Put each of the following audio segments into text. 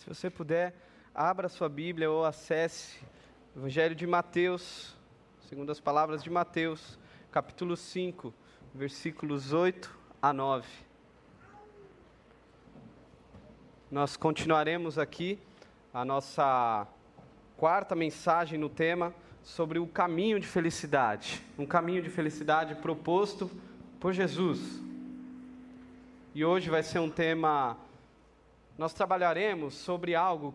Se você puder, abra sua Bíblia ou acesse o Evangelho de Mateus, segundo as palavras de Mateus, capítulo 5, versículos 8 a 9. Nós continuaremos aqui a nossa quarta mensagem no tema sobre o caminho de felicidade. Um caminho de felicidade proposto por Jesus. E hoje vai ser um tema nós trabalharemos sobre algo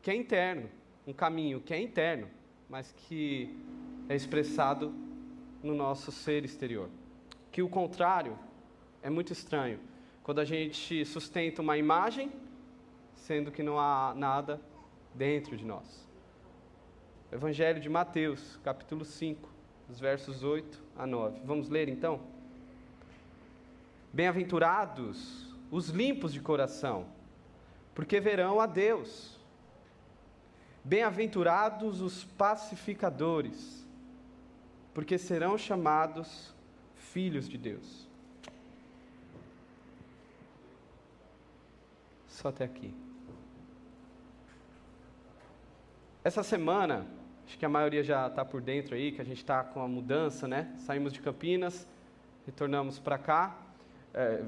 que é interno, um caminho que é interno, mas que é expressado no nosso ser exterior. Que o contrário é muito estranho. Quando a gente sustenta uma imagem, sendo que não há nada dentro de nós. Evangelho de Mateus, capítulo 5, os versos 8 a 9. Vamos ler então? Bem-aventurados os limpos de coração, porque verão a Deus. Bem-aventurados os pacificadores, porque serão chamados filhos de Deus. Só até aqui. Essa semana, acho que a maioria já está por dentro aí, que a gente está com a mudança, né? Saímos de Campinas, retornamos para cá. É,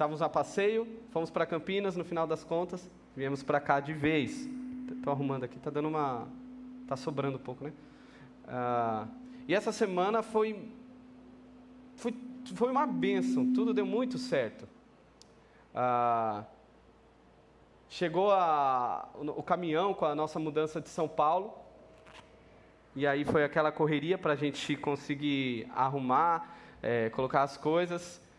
Estávamos a passeio, fomos para Campinas, no final das contas, viemos para cá de vez. Estou arrumando aqui, está dando uma. Está sobrando um pouco, né? Ah, e essa semana foi, foi, foi uma bênção, tudo deu muito certo. Ah, chegou a, o, o caminhão com a nossa mudança de São Paulo, e aí foi aquela correria para a gente conseguir arrumar, é, colocar as coisas.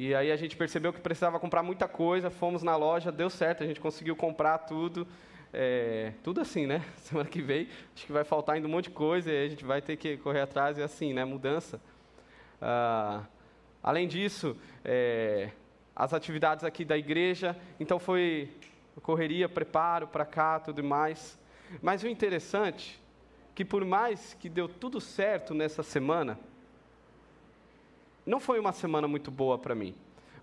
E aí a gente percebeu que precisava comprar muita coisa, fomos na loja, deu certo, a gente conseguiu comprar tudo. É, tudo assim, né? Semana que vem, acho que vai faltar ainda um monte de coisa e a gente vai ter que correr atrás e assim, né? Mudança. Ah, além disso, é, as atividades aqui da igreja, então foi correria, preparo para cá, tudo mais. Mas o interessante, que por mais que deu tudo certo nessa semana, não foi uma semana muito boa para mim.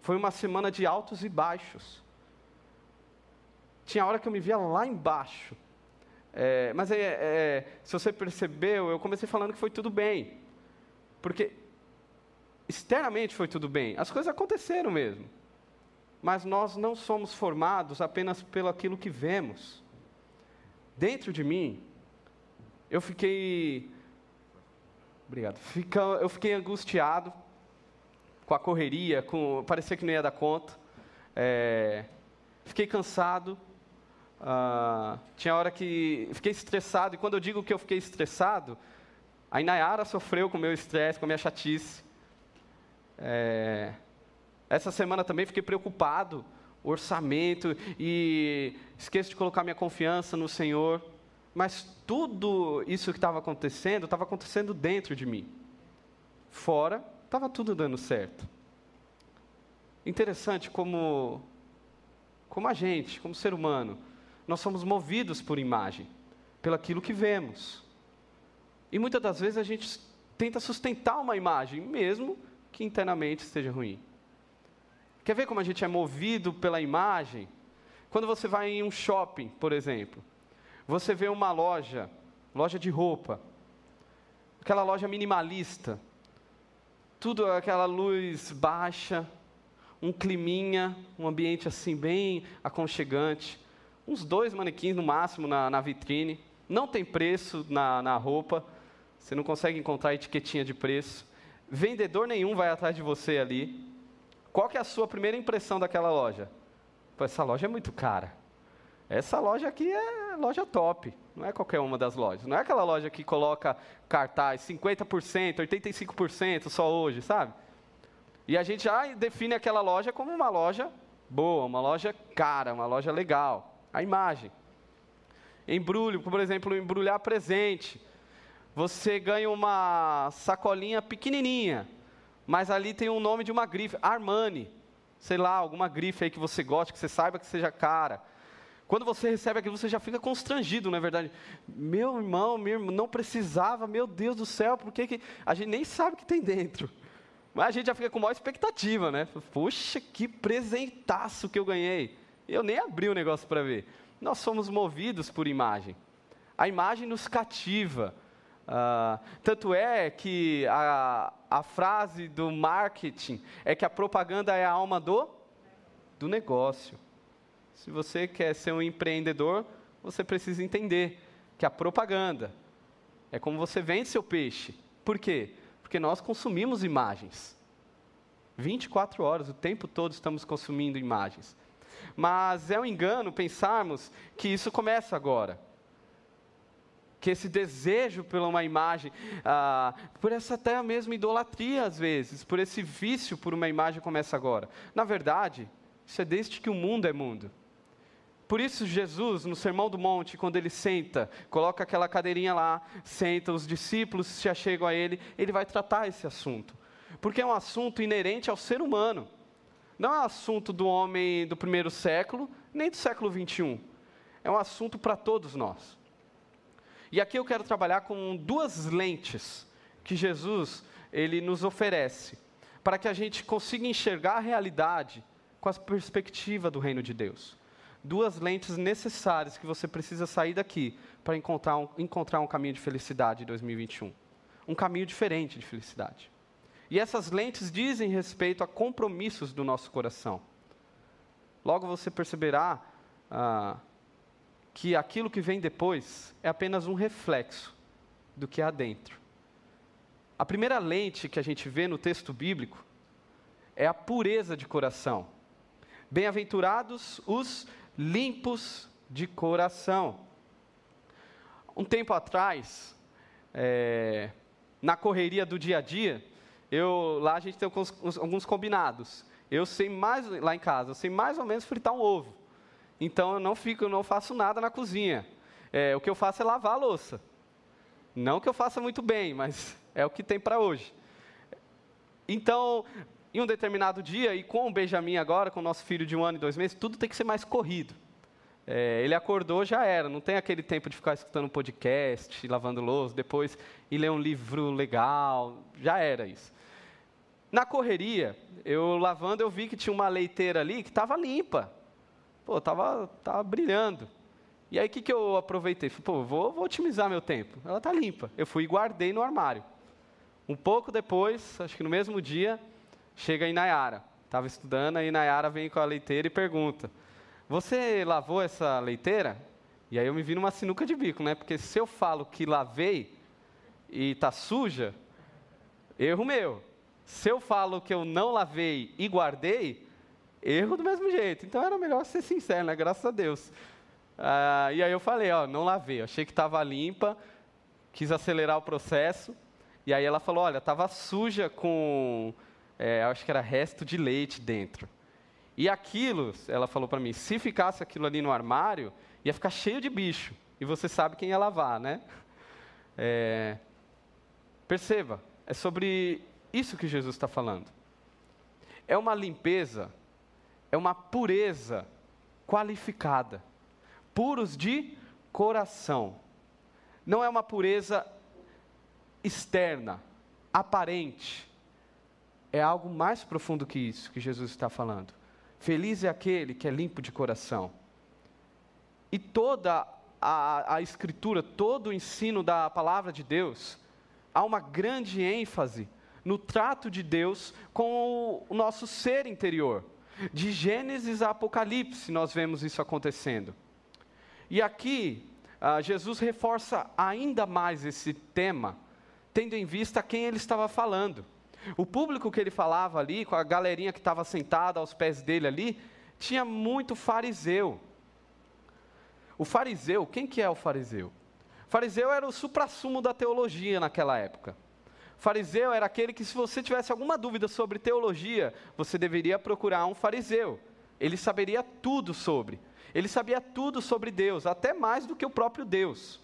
Foi uma semana de altos e baixos. Tinha hora que eu me via lá embaixo. É, mas é, é, se você percebeu, eu comecei falando que foi tudo bem. Porque externamente foi tudo bem. As coisas aconteceram mesmo. Mas nós não somos formados apenas pelo aquilo que vemos. Dentro de mim, eu fiquei. Obrigado. Fica, eu fiquei angustiado com a correria, com parecia que não ia dar conta. É, fiquei cansado. Uh, tinha hora que fiquei estressado, e quando eu digo que eu fiquei estressado, a Inayara sofreu com o meu estresse, com a minha chatice. É, essa semana também fiquei preocupado, orçamento, e esqueço de colocar minha confiança no Senhor. Mas tudo isso que estava acontecendo, estava acontecendo dentro de mim. Fora estava tudo dando certo. Interessante como, como a gente, como ser humano, nós somos movidos por imagem, pelo aquilo que vemos. E muitas das vezes a gente tenta sustentar uma imagem, mesmo que internamente esteja ruim. Quer ver como a gente é movido pela imagem? Quando você vai em um shopping, por exemplo, você vê uma loja, loja de roupa, aquela loja minimalista, tudo aquela luz baixa, um climinha, um ambiente assim bem aconchegante, uns dois manequins no máximo na, na vitrine, não tem preço na, na roupa, você não consegue encontrar etiquetinha de preço, vendedor nenhum vai atrás de você ali. Qual que é a sua primeira impressão daquela loja? Pô, essa loja é muito cara. Essa loja aqui é loja top, não é qualquer uma das lojas. Não é aquela loja que coloca cartaz 50%, 85% só hoje, sabe? E a gente já define aquela loja como uma loja boa, uma loja cara, uma loja legal. A imagem. Embrulho, por exemplo, embrulhar presente. Você ganha uma sacolinha pequenininha, mas ali tem o um nome de uma grife, Armani. Sei lá, alguma grife aí que você gosta, que você saiba que seja cara quando você recebe aquilo, você já fica constrangido, não é verdade? Meu irmão, meu irmão, não precisava, meu Deus do céu, por que, que a gente nem sabe o que tem dentro? Mas a gente já fica com maior expectativa, né? Poxa, que presentaço que eu ganhei. Eu nem abri o negócio para ver. Nós somos movidos por imagem. A imagem nos cativa. Uh, tanto é que a, a frase do marketing é que a propaganda é a alma do, do negócio. Se você quer ser um empreendedor, você precisa entender que a propaganda é como você vende seu peixe. Por quê? Porque nós consumimos imagens. 24 horas, o tempo todo estamos consumindo imagens. Mas é um engano pensarmos que isso começa agora. Que esse desejo por uma imagem, ah, por essa até mesmo idolatria às vezes, por esse vício por uma imagem começa agora. Na verdade, isso é desde que o mundo é mundo. Por isso, Jesus, no Sermão do Monte, quando ele senta, coloca aquela cadeirinha lá, senta, os discípulos se achegam a ele, ele vai tratar esse assunto. Porque é um assunto inerente ao ser humano. Não é um assunto do homem do primeiro século, nem do século 21. É um assunto para todos nós. E aqui eu quero trabalhar com duas lentes que Jesus ele nos oferece, para que a gente consiga enxergar a realidade com a perspectiva do reino de Deus duas lentes necessárias que você precisa sair daqui para encontrar um, encontrar um caminho de felicidade em 2021. Um caminho diferente de felicidade. E essas lentes dizem respeito a compromissos do nosso coração. Logo você perceberá ah, que aquilo que vem depois é apenas um reflexo do que há dentro. A primeira lente que a gente vê no texto bíblico é a pureza de coração. Bem-aventurados os limpos de coração. Um tempo atrás, é, na correria do dia a dia, eu, lá a gente tem alguns, combinados. Eu sei mais, lá em casa, eu sei mais ou menos fritar um ovo. Então eu não fico, eu não faço nada na cozinha. É, o que eu faço é lavar a louça. Não que eu faça muito bem, mas é o que tem para hoje. Então, em um determinado dia, e com o Benjamin agora, com o nosso filho de um ano e dois meses, tudo tem que ser mais corrido. É, ele acordou, já era, não tem aquele tempo de ficar escutando podcast, lavando louça, depois ir ler um livro legal, já era isso. Na correria, eu lavando, eu vi que tinha uma leiteira ali que estava limpa. Pô, estava tava brilhando. E aí, o que, que eu aproveitei? Falei, pô, vou, vou otimizar meu tempo. Ela está limpa. Eu fui e guardei no armário. Um pouco depois, acho que no mesmo dia, chega a Inayara. Estava estudando, aí Inayara vem com a leiteira e pergunta: Você lavou essa leiteira? E aí eu me vi numa sinuca de bico, né? Porque se eu falo que lavei e está suja, erro meu. Se eu falo que eu não lavei e guardei, erro do mesmo jeito. Então era melhor ser sincero, né? Graças a Deus. Ah, e aí eu falei, ó, não lavei. achei que estava limpa, quis acelerar o processo. E aí ela falou, olha, estava suja com é, acho que era resto de leite dentro. E aquilo, ela falou para mim, se ficasse aquilo ali no armário, ia ficar cheio de bicho. E você sabe quem ia lavar, né? É, perceba, é sobre isso que Jesus está falando. É uma limpeza, é uma pureza qualificada. Puros de coração. Não é uma pureza externa, aparente é algo mais profundo que isso que Jesus está falando. Feliz é aquele que é limpo de coração. E toda a, a Escritura, todo o ensino da palavra de Deus, há uma grande ênfase no trato de Deus com o nosso ser interior. De Gênesis a Apocalipse, nós vemos isso acontecendo. E aqui, uh, Jesus reforça ainda mais esse tema, tendo em vista quem ele estava falando. O público que ele falava ali, com a galerinha que estava sentada aos pés dele ali, tinha muito fariseu. O fariseu, quem que é o fariseu? O fariseu era o suprassumo da teologia naquela época. O fariseu era aquele que, se você tivesse alguma dúvida sobre teologia, você deveria procurar um fariseu. Ele saberia tudo sobre. Ele sabia tudo sobre Deus, até mais do que o próprio Deus.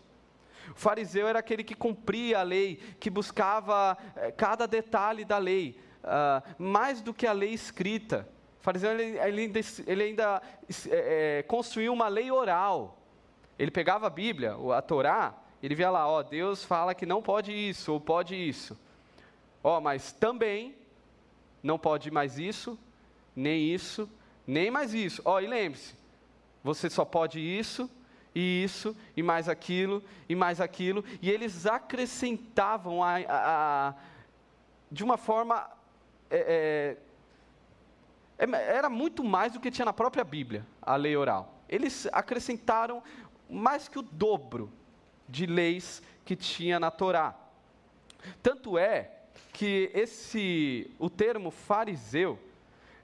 O fariseu era aquele que cumpria a lei, que buscava eh, cada detalhe da lei, uh, mais do que a lei escrita. O fariseu ele, ele ainda, ele ainda é, construiu uma lei oral. Ele pegava a Bíblia, a Torá, ele via lá, ó, Deus fala que não pode isso ou pode isso. Ó, mas também não pode mais isso, nem isso, nem mais isso. Ó, e lembre-se, Você só pode isso, e isso, e mais aquilo, e mais aquilo. E eles acrescentavam a, a, a de uma forma. É, é, é, era muito mais do que tinha na própria Bíblia, a lei oral. Eles acrescentaram mais que o dobro de leis que tinha na Torá. Tanto é que esse o termo fariseu,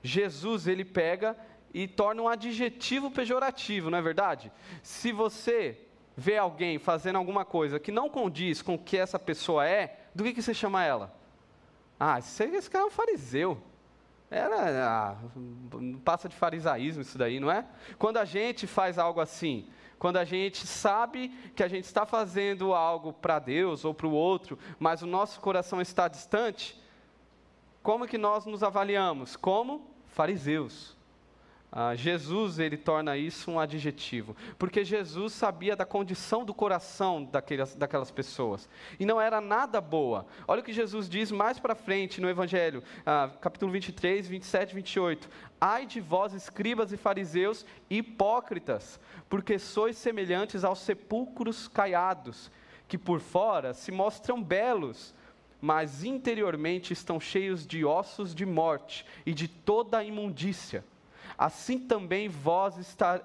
Jesus ele pega e torna um adjetivo pejorativo, não é verdade? Se você vê alguém fazendo alguma coisa que não condiz com o que essa pessoa é, do que, que você chama ela? Ah, esse cara é um fariseu. Era, ah, passa de farisaísmo isso daí, não é? Quando a gente faz algo assim, quando a gente sabe que a gente está fazendo algo para Deus ou para o outro, mas o nosso coração está distante, como que nós nos avaliamos? Como fariseus. Ah, Jesus ele torna isso um adjetivo, porque Jesus sabia da condição do coração daquelas, daquelas pessoas e não era nada boa. Olha o que Jesus diz mais para frente no Evangelho, ah, capítulo 23, 27 e 28. Ai de vós, escribas e fariseus, hipócritas, porque sois semelhantes aos sepulcros caiados, que por fora se mostram belos, mas interiormente estão cheios de ossos de morte e de toda a imundícia assim também vós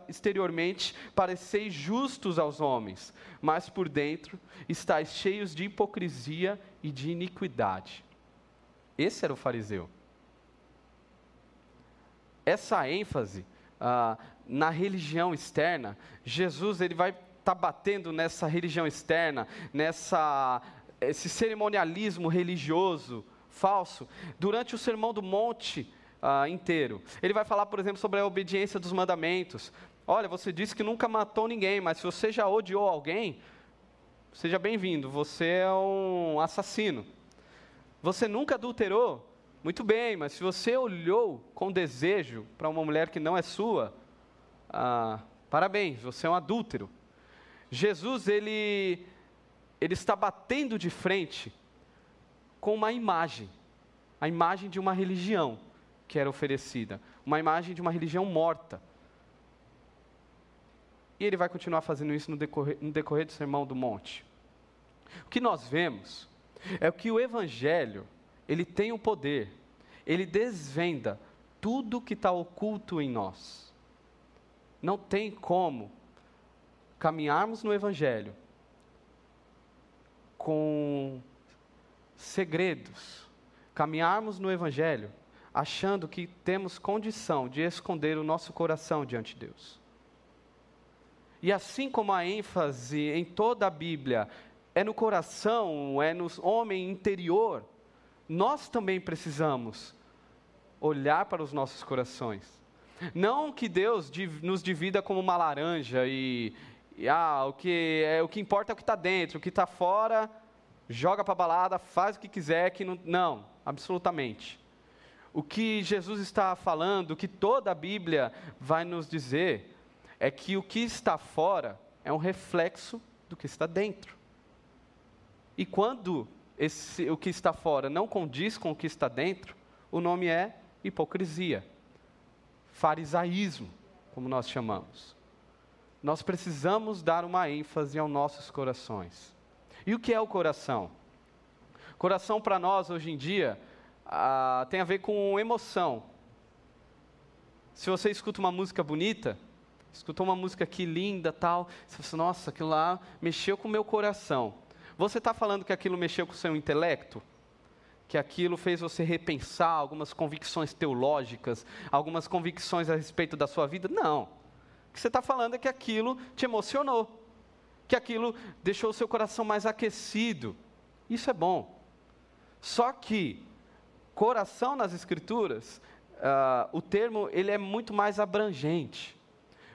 exteriormente pareceis justos aos homens, mas por dentro estáis cheios de hipocrisia e de iniquidade. Esse era o fariseu. Essa ênfase ah, na religião externa, Jesus ele vai estar tá batendo nessa religião externa, nessa esse cerimonialismo religioso falso durante o sermão do monte uh, inteiro. Ele vai falar, por exemplo, sobre a obediência dos mandamentos. Olha, você disse que nunca matou ninguém, mas se você já odiou alguém, seja bem-vindo, você é um assassino. Você nunca adulterou? Muito bem, mas se você olhou com desejo para uma mulher que não é sua, ah, parabéns, você é um adúltero. Jesus, ele, ele está batendo de frente com uma imagem, a imagem de uma religião que era oferecida, uma imagem de uma religião morta. E ele vai continuar fazendo isso no decorrer, no decorrer do Sermão do Monte. O que nós vemos é que o Evangelho, ele tem o poder, ele desvenda tudo que está oculto em nós. Não tem como caminharmos no Evangelho com segredos, caminharmos no Evangelho achando que temos condição de esconder o nosso coração diante de Deus. E assim como a ênfase em toda a Bíblia é no coração, é no homem interior, nós também precisamos olhar para os nossos corações. Não que Deus nos divida como uma laranja e, e ah, o que é o que importa é o que está dentro, o que está fora joga para a balada, faz o que quiser, que não, não, absolutamente o que Jesus está falando, o que toda a Bíblia vai nos dizer, é que o que está fora é um reflexo do que está dentro. E quando esse, o que está fora não condiz com o que está dentro, o nome é hipocrisia, farisaísmo, como nós chamamos. Nós precisamos dar uma ênfase aos nossos corações. E o que é o coração? Coração para nós hoje em dia ah, tem a ver com emoção. Se você escuta uma música bonita, escutou uma música aqui linda, tal, você fala assim, nossa, aquilo lá mexeu com o meu coração. Você está falando que aquilo mexeu com o seu intelecto? Que aquilo fez você repensar algumas convicções teológicas, algumas convicções a respeito da sua vida? Não. O que você está falando é que aquilo te emocionou, que aquilo deixou o seu coração mais aquecido. Isso é bom. Só que coração nas Escrituras, uh, o termo ele é muito mais abrangente.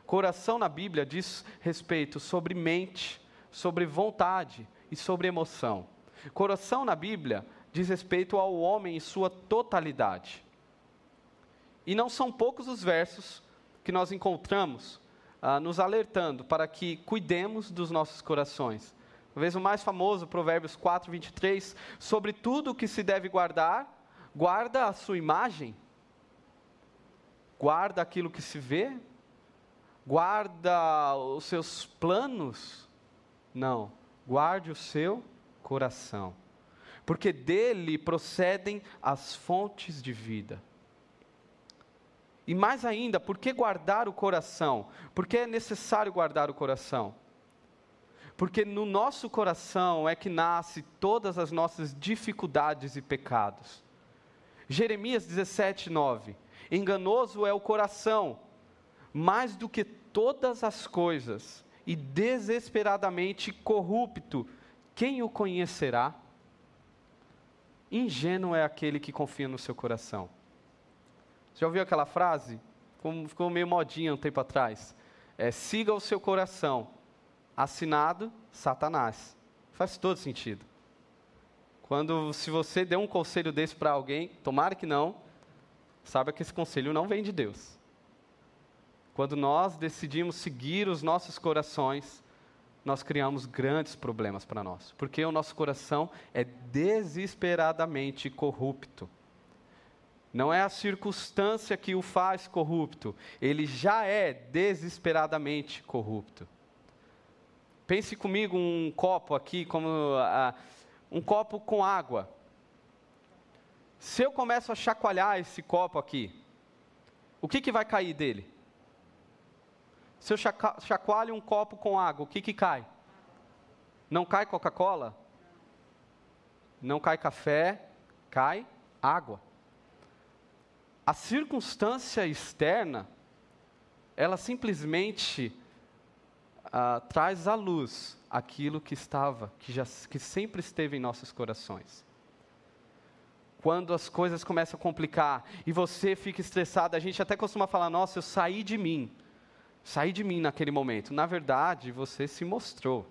Coração na Bíblia diz respeito sobre mente, sobre vontade e sobre emoção. Coração na Bíblia diz respeito ao homem em sua totalidade. E não são poucos os versos que nós encontramos uh, nos alertando para que cuidemos dos nossos corações. Talvez o mais famoso, Provérbios 4, 23, sobre tudo o que se deve guardar, guarda a sua imagem, guarda aquilo que se vê, Guarda os seus planos? Não. Guarde o seu coração. Porque dele procedem as fontes de vida. E mais ainda, por que guardar o coração? Porque é necessário guardar o coração? Porque no nosso coração é que nasce todas as nossas dificuldades e pecados. Jeremias 17, 9. Enganoso é o coração, mais do que todas as coisas, e desesperadamente corrupto. Quem o conhecerá? Ingênuo é aquele que confia no seu coração. Já ouviu aquela frase? Ficou meio modinha um tempo atrás. É, siga o seu coração. Assinado, Satanás. Faz todo sentido. Quando, se você der um conselho desse para alguém, tomara que não, saiba que esse conselho não vem de Deus. Quando nós decidimos seguir os nossos corações, nós criamos grandes problemas para nós, porque o nosso coração é desesperadamente corrupto. Não é a circunstância que o faz corrupto, ele já é desesperadamente corrupto. Pense comigo um copo aqui, como uh, um copo com água. Se eu começo a chacoalhar esse copo aqui, o que, que vai cair dele? Se eu chacoalho um copo com água, o que, que cai? Não cai Coca-Cola? Não cai café, cai água. A circunstância externa, ela simplesmente ah, traz à luz aquilo que estava, que, já, que sempre esteve em nossos corações quando as coisas começam a complicar e você fica estressado, a gente até costuma falar: Nossa, eu saí de mim. Saí de mim naquele momento. Na verdade, você se mostrou.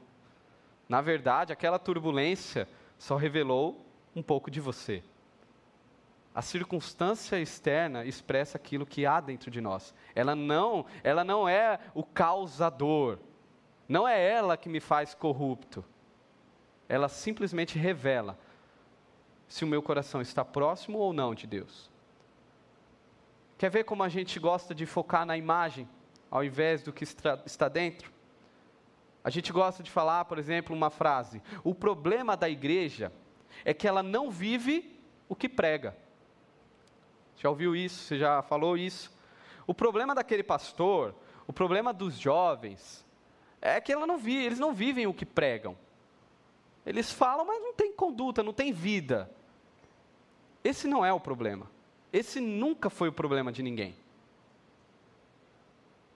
Na verdade, aquela turbulência só revelou um pouco de você. A circunstância externa expressa aquilo que há dentro de nós. Ela não, ela não é o causador. Não é ela que me faz corrupto. Ela simplesmente revela se o meu coração está próximo ou não de Deus. Quer ver como a gente gosta de focar na imagem, ao invés do que está dentro? A gente gosta de falar, por exemplo, uma frase: o problema da igreja é que ela não vive o que prega. Já ouviu isso? Você já falou isso? O problema daquele pastor, o problema dos jovens, é que ela não vive, eles não vivem o que pregam. Eles falam, mas não tem conduta, não tem vida. Esse não é o problema. Esse nunca foi o problema de ninguém.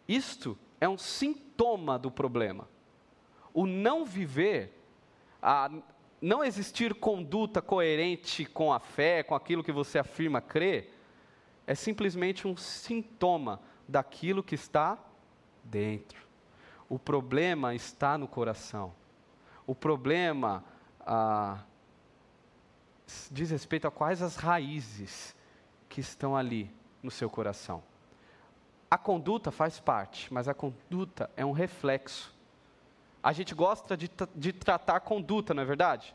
Isto é um sintoma do problema. O não viver, a não existir conduta coerente com a fé, com aquilo que você afirma crer, é simplesmente um sintoma daquilo que está dentro. O problema está no coração. O problema ah, diz respeito a quais as raízes que estão ali no seu coração. A conduta faz parte, mas a conduta é um reflexo. A gente gosta de, de tratar a conduta, não é verdade?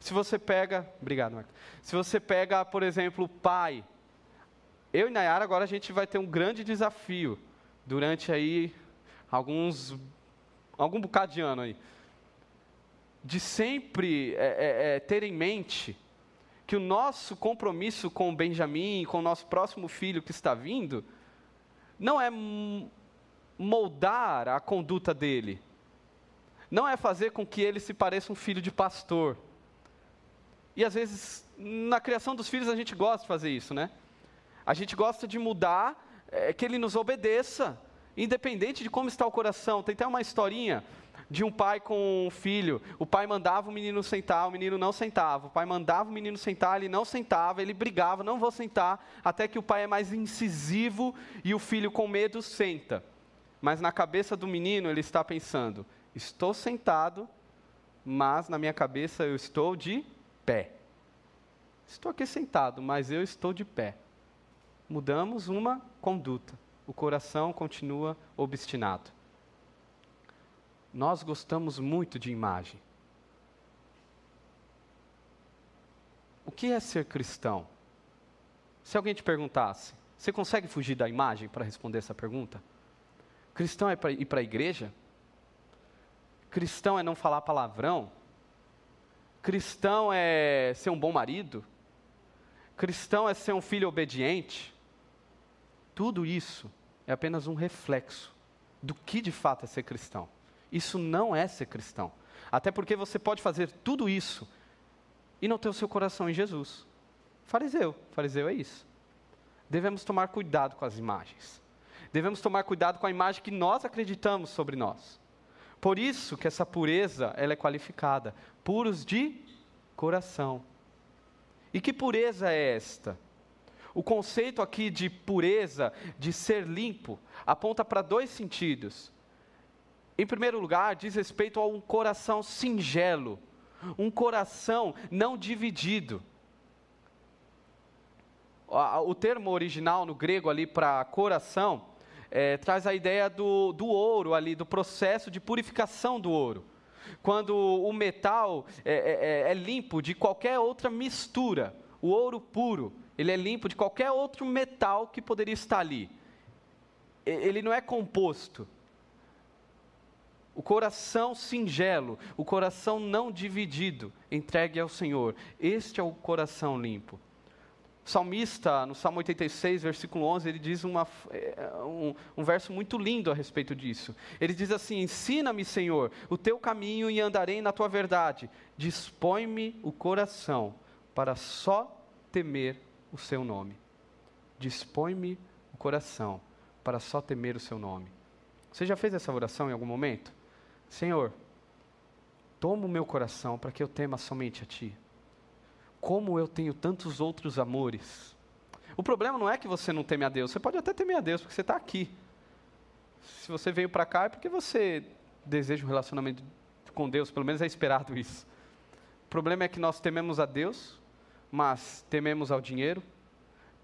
Se você pega. Obrigado, Marco. Se você pega, por exemplo, o pai. Eu e Nayara agora a gente vai ter um grande desafio durante aí alguns, algum bocado de ano aí, de sempre é, é, é, ter em mente que o nosso compromisso com o Benjamin, com o nosso próximo filho que está vindo, não é moldar a conduta dele, não é fazer com que ele se pareça um filho de pastor. E às vezes, na criação dos filhos, a gente gosta de fazer isso, né? A gente gosta de mudar, é, que ele nos obedeça, independente de como está o coração. Tem até uma historinha de um pai com um filho. O pai mandava o menino sentar, o menino não sentava. O pai mandava o menino sentar, ele não sentava, ele brigava, não vou sentar, até que o pai é mais incisivo e o filho com medo senta. Mas na cabeça do menino ele está pensando: estou sentado, mas na minha cabeça eu estou de pé. Estou aqui sentado, mas eu estou de pé. Mudamos uma conduta o coração continua obstinado. Nós gostamos muito de imagem. O que é ser cristão? Se alguém te perguntasse, você consegue fugir da imagem para responder essa pergunta? Cristão é ir para a igreja? Cristão é não falar palavrão? Cristão é ser um bom marido? Cristão é ser um filho obediente? Tudo isso é apenas um reflexo do que de fato é ser cristão. Isso não é ser cristão. Até porque você pode fazer tudo isso e não ter o seu coração em Jesus. Fariseu, fariseu é isso. Devemos tomar cuidado com as imagens. Devemos tomar cuidado com a imagem que nós acreditamos sobre nós. Por isso que essa pureza, ela é qualificada, puros de coração. E que pureza é esta? O conceito aqui de pureza, de ser limpo, aponta para dois sentidos. Em primeiro lugar, diz respeito a um coração singelo, um coração não dividido. O termo original no grego ali para coração é, traz a ideia do, do ouro ali, do processo de purificação do ouro. Quando o metal é, é, é, é limpo de qualquer outra mistura, o ouro puro, ele é limpo de qualquer outro metal que poderia estar ali. Ele não é composto. O coração singelo, o coração não dividido, entregue ao Senhor. Este é o coração limpo. O salmista, no Salmo 86, versículo 11, ele diz uma, é, um, um verso muito lindo a respeito disso. Ele diz assim: Ensina-me, Senhor, o teu caminho e andarei na tua verdade. Dispõe-me o coração para só temer o seu nome. Dispõe-me o coração para só temer o seu nome. Você já fez essa oração em algum momento? Senhor, toma o meu coração para que eu tema somente a Ti. Como eu tenho tantos outros amores. O problema não é que você não teme a Deus, você pode até temer a Deus, porque você está aqui. Se você veio para cá é porque você deseja um relacionamento com Deus, pelo menos é esperado isso. O problema é que nós tememos a Deus, mas tememos ao dinheiro,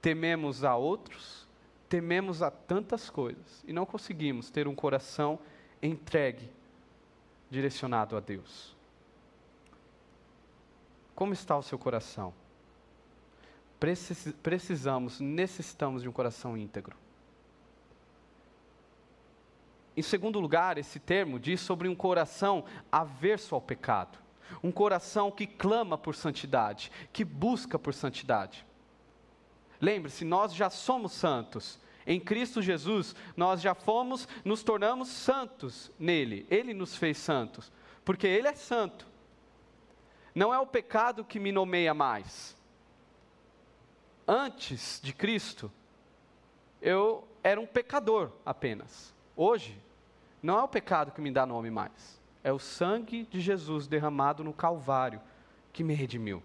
tememos a outros, tememos a tantas coisas e não conseguimos ter um coração entregue, direcionado a Deus. Como está o seu coração? precisamos, necessitamos de um coração íntegro. Em segundo lugar, esse termo diz sobre um coração averso ao pecado. Um coração que clama por santidade, que busca por santidade. Lembre-se, nós já somos santos. Em Cristo Jesus, nós já fomos, nos tornamos santos nele. Ele nos fez santos, porque ele é santo. Não é o pecado que me nomeia mais. Antes de Cristo, eu era um pecador apenas. Hoje, não é o pecado que me dá nome mais. É o sangue de Jesus derramado no Calvário que me redimiu.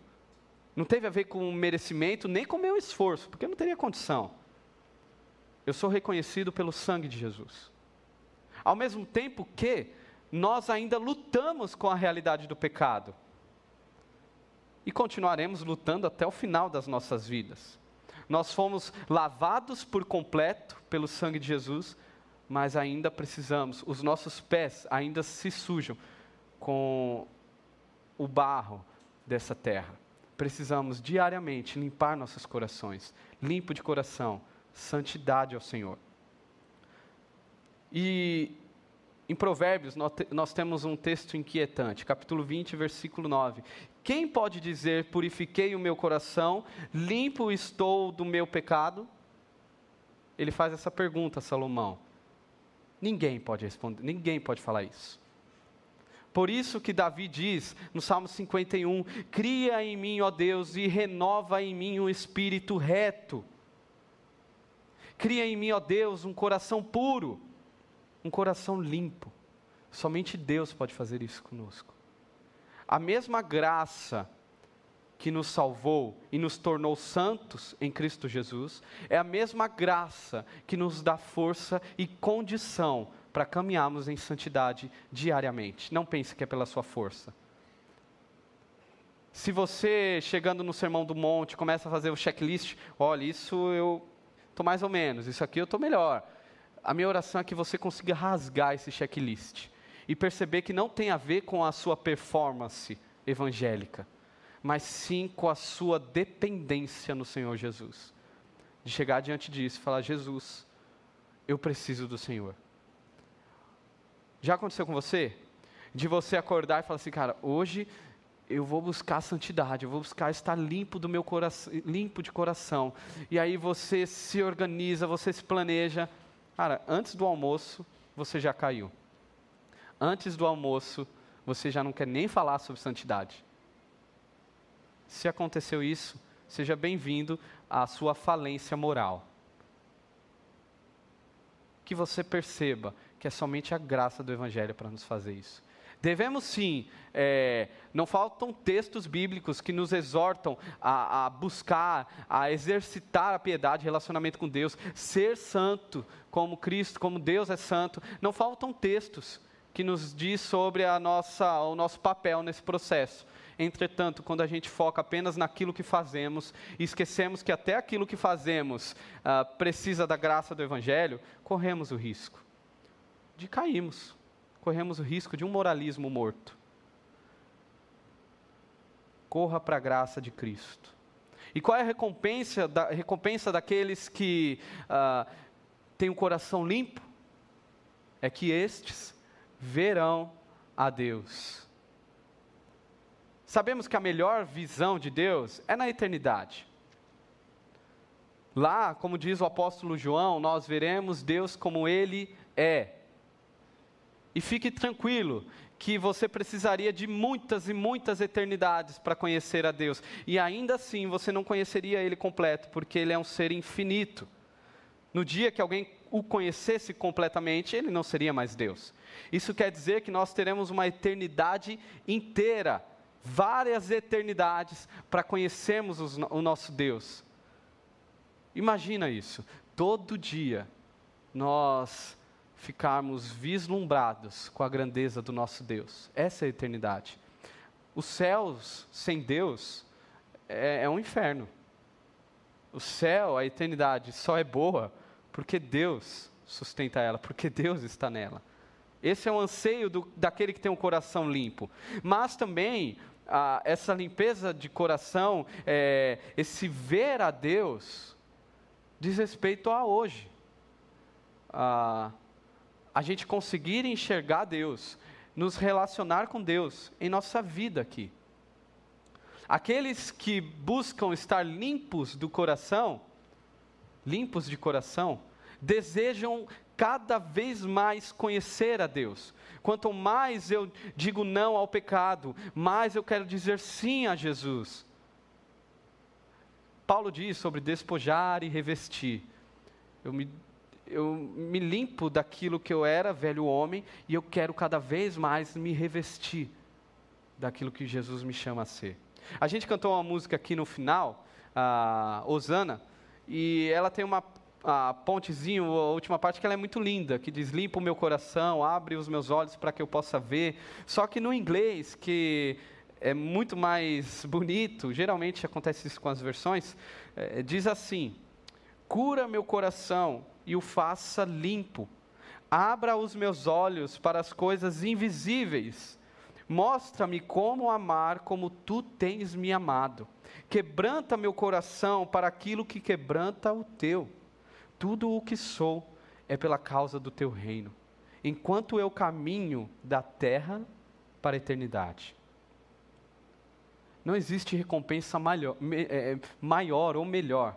Não teve a ver com merecimento nem com meu esforço, porque eu não teria condição. Eu sou reconhecido pelo sangue de Jesus. Ao mesmo tempo que nós ainda lutamos com a realidade do pecado. E continuaremos lutando até o final das nossas vidas. Nós fomos lavados por completo pelo sangue de Jesus mas ainda precisamos, os nossos pés ainda se sujam com o barro dessa terra. Precisamos diariamente limpar nossos corações, limpo de coração, santidade ao Senhor. E em Provérbios nós temos um texto inquietante, capítulo 20, versículo 9. Quem pode dizer: Purifiquei o meu coração, limpo estou do meu pecado? Ele faz essa pergunta a Salomão. Ninguém pode responder, ninguém pode falar isso. Por isso que Davi diz no Salmo 51: Cria em mim, ó Deus, e renova em mim um espírito reto. Cria em mim, ó Deus, um coração puro, um coração limpo. Somente Deus pode fazer isso conosco. A mesma graça que nos salvou e nos tornou santos em Cristo Jesus, é a mesma graça que nos dá força e condição para caminharmos em santidade diariamente. Não pense que é pela sua força. Se você, chegando no Sermão do Monte, começa a fazer o checklist, olha, isso eu estou mais ou menos, isso aqui eu estou melhor. A minha oração é que você consiga rasgar esse checklist e perceber que não tem a ver com a sua performance evangélica, mas sim com a sua dependência no Senhor Jesus. De chegar diante disso e falar: Jesus, eu preciso do Senhor. Já aconteceu com você? De você acordar e falar assim, cara, hoje eu vou buscar santidade, eu vou buscar estar limpo do meu coração, limpo de coração. E aí você se organiza, você se planeja. Cara, antes do almoço, você já caiu. Antes do almoço, você já não quer nem falar sobre santidade. Se aconteceu isso, seja bem-vindo à sua falência moral. Que você perceba que é somente a graça do Evangelho para nos fazer isso. Devemos sim, é, não faltam textos bíblicos que nos exortam a, a, buscar, a exercitar a piedade, relacionamento com Deus, ser santo como Cristo, como Deus é santo. Não faltam textos que nos diz sobre a nossa, o nosso papel nesse processo. Entretanto, quando a gente foca apenas naquilo que fazemos e esquecemos que até aquilo que fazemos uh, precisa da graça do Evangelho, corremos o risco de cairmos corremos o risco de um moralismo morto. Corra para a graça de Cristo. E qual é a recompensa, da, recompensa daqueles que uh, têm o coração limpo? É que estes verão a Deus. Sabemos que a melhor visão de Deus é na eternidade. Lá, como diz o apóstolo João, nós veremos Deus como Ele é. E fique tranquilo que você precisaria de muitas e muitas eternidades para conhecer a Deus. E ainda assim você não conheceria Ele completo, porque Ele é um ser infinito. No dia que alguém o conhecesse completamente, ele não seria mais Deus. Isso quer dizer que nós teremos uma eternidade inteira, várias eternidades, para conhecermos os, o nosso Deus. Imagina isso. Todo dia nós ficarmos vislumbrados com a grandeza do nosso Deus. Essa é a eternidade. Os céus sem Deus é, é um inferno. O céu, a eternidade, só é boa porque Deus sustenta ela, porque Deus está nela. Esse é o anseio do, daquele que tem um coração limpo. Mas também, essa limpeza de coração, é, esse ver a Deus, diz respeito a hoje. A gente conseguir enxergar Deus, nos relacionar com Deus em nossa vida aqui. Aqueles que buscam estar limpos do coração, limpos de coração, desejam cada vez mais conhecer a Deus. Quanto mais eu digo não ao pecado, mais eu quero dizer sim a Jesus. Paulo diz sobre despojar e revestir. Eu me eu me limpo daquilo que eu era, velho homem, e eu quero cada vez mais me revestir daquilo que Jesus me chama a ser. A gente cantou uma música aqui no final, a Osana, e ela tem uma a pontezinho, a última parte, que ela é muito linda, que diz: limpa o meu coração, abre os meus olhos para que eu possa ver. Só que no inglês, que é muito mais bonito, geralmente acontece isso com as versões, é, diz assim: cura meu coração e o faça limpo. Abra os meus olhos para as coisas invisíveis. Mostra-me como amar como tu tens me amado. Quebranta meu coração para aquilo que quebranta o teu. Tudo o que sou é pela causa do teu reino. Enquanto eu caminho da terra para a eternidade. Não existe recompensa maior, é, maior ou melhor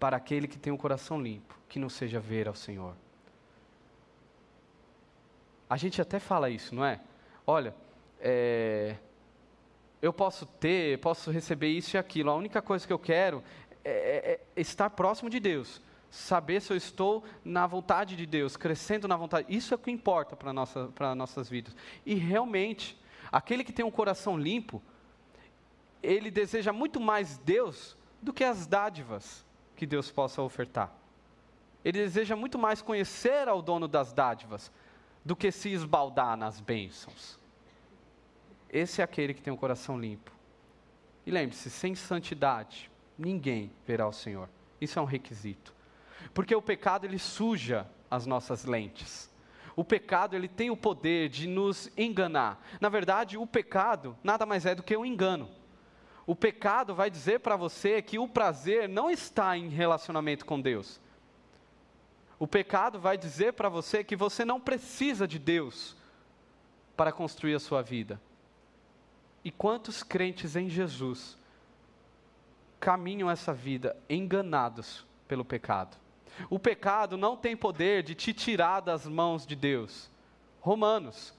para aquele que tem o um coração limpo, que não seja ver ao Senhor. A gente até fala isso, não é? Olha, é, eu posso ter, posso receber isso e aquilo, a única coisa que eu quero é, é, é estar próximo de Deus, saber se eu estou na vontade de Deus, crescendo na vontade. Isso é o que importa para nossa, nossas vidas. E realmente, aquele que tem um coração limpo, ele deseja muito mais Deus do que as dádivas que Deus possa ofertar. Ele deseja muito mais conhecer ao dono das dádivas do que se esbaldar nas bênçãos. Esse é aquele que tem um coração limpo. E lembre-se, sem santidade, ninguém verá o Senhor. Isso é um requisito. Porque o pecado ele suja as nossas lentes. O pecado ele tem o poder de nos enganar. Na verdade, o pecado nada mais é do que um engano o pecado vai dizer para você que o prazer não está em relacionamento com Deus. O pecado vai dizer para você que você não precisa de Deus para construir a sua vida. E quantos crentes em Jesus caminham essa vida enganados pelo pecado? O pecado não tem poder de te tirar das mãos de Deus. Romanos.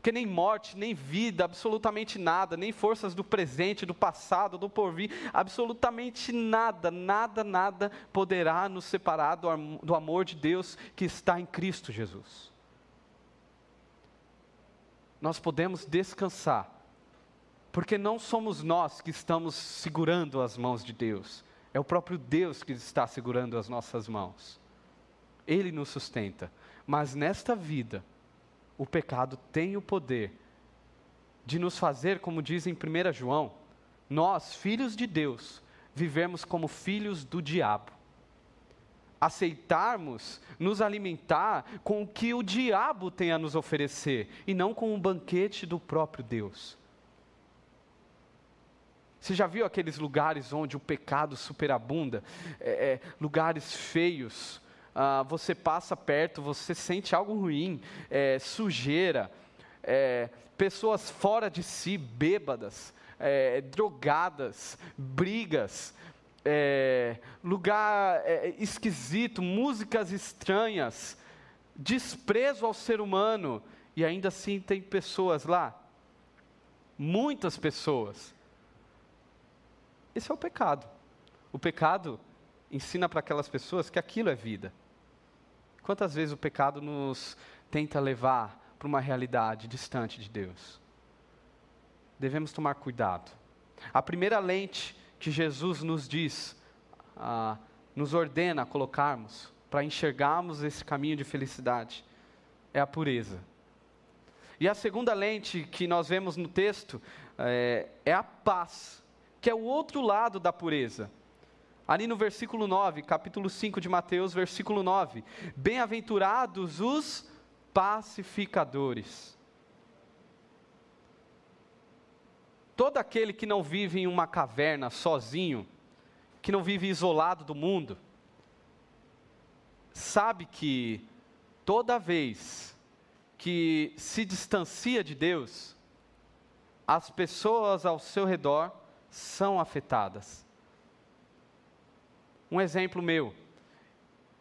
Porque nem morte, nem vida, absolutamente nada, nem forças do presente, do passado, do porvir, absolutamente nada, nada, nada poderá nos separar do, do amor de Deus que está em Cristo Jesus. Nós podemos descansar, porque não somos nós que estamos segurando as mãos de Deus, é o próprio Deus que está segurando as nossas mãos. Ele nos sustenta. Mas nesta vida, o pecado tem o poder de nos fazer, como diz em 1 João, nós, filhos de Deus, vivemos como filhos do diabo. Aceitarmos nos alimentar com o que o diabo tem a nos oferecer e não com o banquete do próprio Deus. Você já viu aqueles lugares onde o pecado superabunda? É, é, lugares feios. Ah, você passa perto, você sente algo ruim, é, sujeira, é, pessoas fora de si, bêbadas, é, drogadas, brigas, é, lugar esquisito, músicas estranhas, desprezo ao ser humano, e ainda assim tem pessoas lá, muitas pessoas esse é o pecado. O pecado ensina para aquelas pessoas que aquilo é vida. Quantas vezes o pecado nos tenta levar para uma realidade distante de Deus? Devemos tomar cuidado. A primeira lente que Jesus nos diz, ah, nos ordena colocarmos para enxergarmos esse caminho de felicidade, é a pureza. E a segunda lente que nós vemos no texto é, é a paz que é o outro lado da pureza. Ali no versículo 9, capítulo 5 de Mateus, versículo 9: Bem-aventurados os pacificadores. Todo aquele que não vive em uma caverna sozinho, que não vive isolado do mundo, sabe que toda vez que se distancia de Deus, as pessoas ao seu redor são afetadas. Um exemplo meu,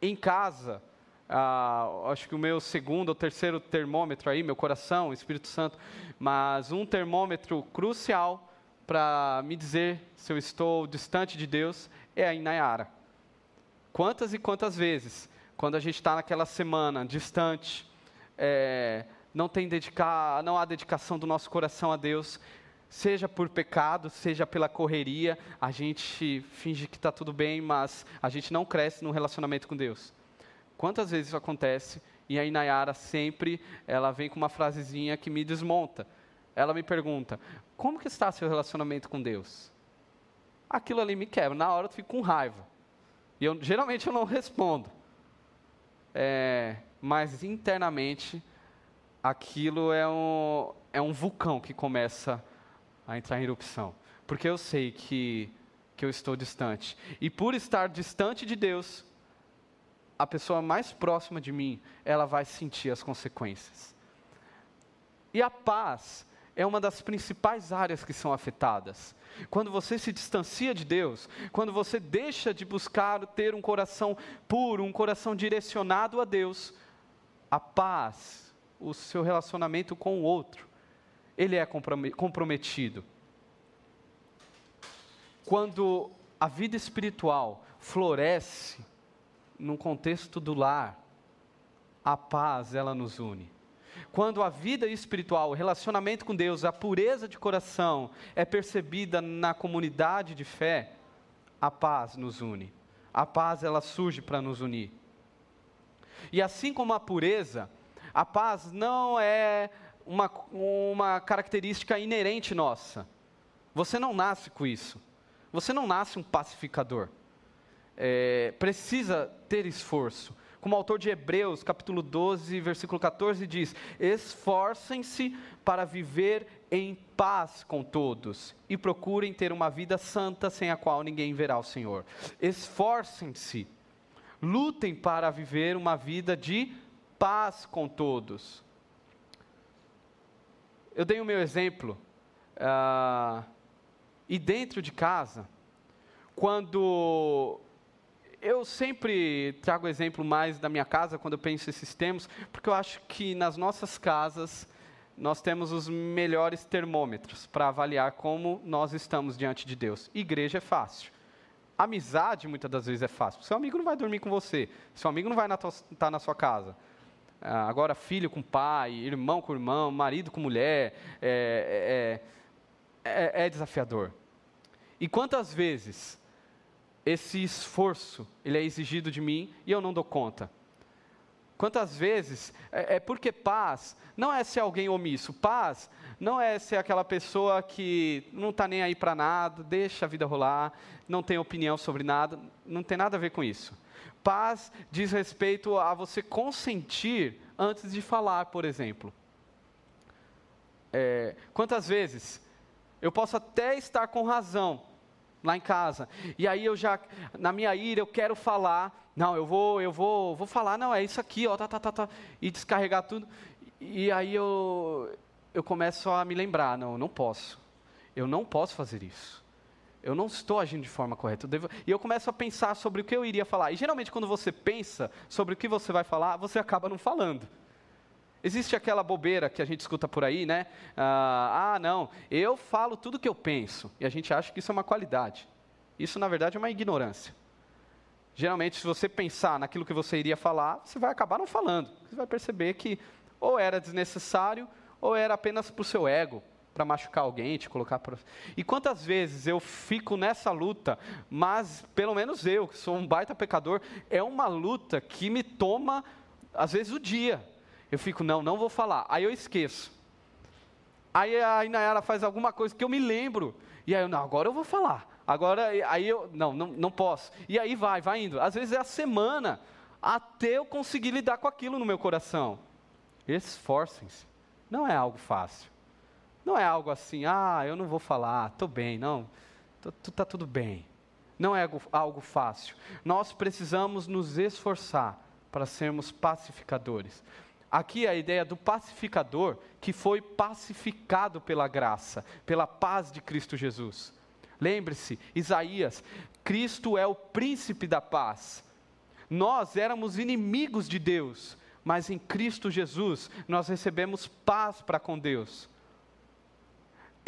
em casa, ah, acho que o meu segundo ou terceiro termômetro aí, meu coração, Espírito Santo, mas um termômetro crucial para me dizer se eu estou distante de Deus é a Inayara. Quantas e quantas vezes, quando a gente está naquela semana distante, é, não tem dedicar, não há dedicação do nosso coração a Deus, seja por pecado, seja pela correria, a gente finge que está tudo bem, mas a gente não cresce no relacionamento com Deus. Quantas vezes isso acontece? E a Nayara sempre, ela vem com uma frasezinha que me desmonta. Ela me pergunta, como que está seu relacionamento com Deus? Aquilo ali me quebra, na hora eu fico com raiva. E eu, geralmente eu não respondo. É, mas internamente, aquilo é um, é um vulcão que começa a entrar em erupção. Porque eu sei que, que eu estou distante. E por estar distante de Deus, a pessoa mais próxima de mim, ela vai sentir as consequências. E a paz é uma das principais áreas que são afetadas. Quando você se distancia de Deus, quando você deixa de buscar ter um coração puro, um coração direcionado a Deus, a paz, o seu relacionamento com o outro, ele é comprometido. Quando a vida espiritual floresce num contexto do lar, a paz ela nos une. Quando a vida espiritual, o relacionamento com Deus, a pureza de coração é percebida na comunidade de fé, a paz nos une. A paz ela surge para nos unir. E assim como a pureza, a paz não é uma, uma característica inerente nossa. Você não nasce com isso. Você não nasce um pacificador. É, precisa ter esforço. Como o autor de Hebreus, capítulo 12, versículo 14 diz: Esforcem-se para viver em paz com todos e procurem ter uma vida santa sem a qual ninguém verá o Senhor. Esforcem-se Lutem para viver uma vida de paz com todos. Eu dei o meu exemplo. Uh, e dentro de casa, quando eu sempre trago exemplo mais da minha casa quando eu penso esses termos, porque eu acho que nas nossas casas nós temos os melhores termômetros para avaliar como nós estamos diante de Deus. Igreja é fácil. Amizade muitas das vezes é fácil. Seu amigo não vai dormir com você. Seu amigo não vai estar tá na sua casa. Ah, agora, filho com pai, irmão com irmão, marido com mulher, é, é, é, é desafiador. E quantas vezes esse esforço ele é exigido de mim e eu não dou conta? Quantas vezes é, é porque paz não é ser alguém omisso, paz não é ser aquela pessoa que não está nem aí para nada, deixa a vida rolar, não tem opinião sobre nada, não tem nada a ver com isso. Paz diz respeito a você consentir antes de falar, por exemplo. É, quantas vezes eu posso até estar com razão, lá em casa. E aí eu já, na minha ira, eu quero falar. Não, eu vou, eu vou, vou falar, não, é isso aqui, ó, tá, tá, tá, tá, e descarregar tudo. E aí eu, eu começo a me lembrar, não, não posso. Eu não posso fazer isso. Eu não estou agindo de forma correta. Eu devo... E eu começo a pensar sobre o que eu iria falar. E geralmente, quando você pensa sobre o que você vai falar, você acaba não falando. Existe aquela bobeira que a gente escuta por aí, né? Ah, ah, não, eu falo tudo o que eu penso. E a gente acha que isso é uma qualidade. Isso, na verdade, é uma ignorância. Geralmente, se você pensar naquilo que você iria falar, você vai acabar não falando. Você vai perceber que ou era desnecessário, ou era apenas para o seu ego, para machucar alguém, te colocar para. E quantas vezes eu fico nessa luta, mas pelo menos eu, que sou um baita pecador, é uma luta que me toma, às vezes, o dia. Eu fico, não, não vou falar. Aí eu esqueço. Aí a Inayara faz alguma coisa que eu me lembro. E aí eu, não, agora eu vou falar. Agora, aí eu, não, não, não posso. E aí vai, vai indo. Às vezes é a semana até eu conseguir lidar com aquilo no meu coração. Esforcem-se. Não é algo fácil. Não é algo assim, ah, eu não vou falar, estou bem. Não, está tudo bem. Não é algo, algo fácil. Nós precisamos nos esforçar para sermos pacificadores. Aqui a ideia do pacificador que foi pacificado pela graça, pela paz de Cristo Jesus. Lembre-se, Isaías, Cristo é o príncipe da paz. Nós éramos inimigos de Deus, mas em Cristo Jesus nós recebemos paz para com Deus.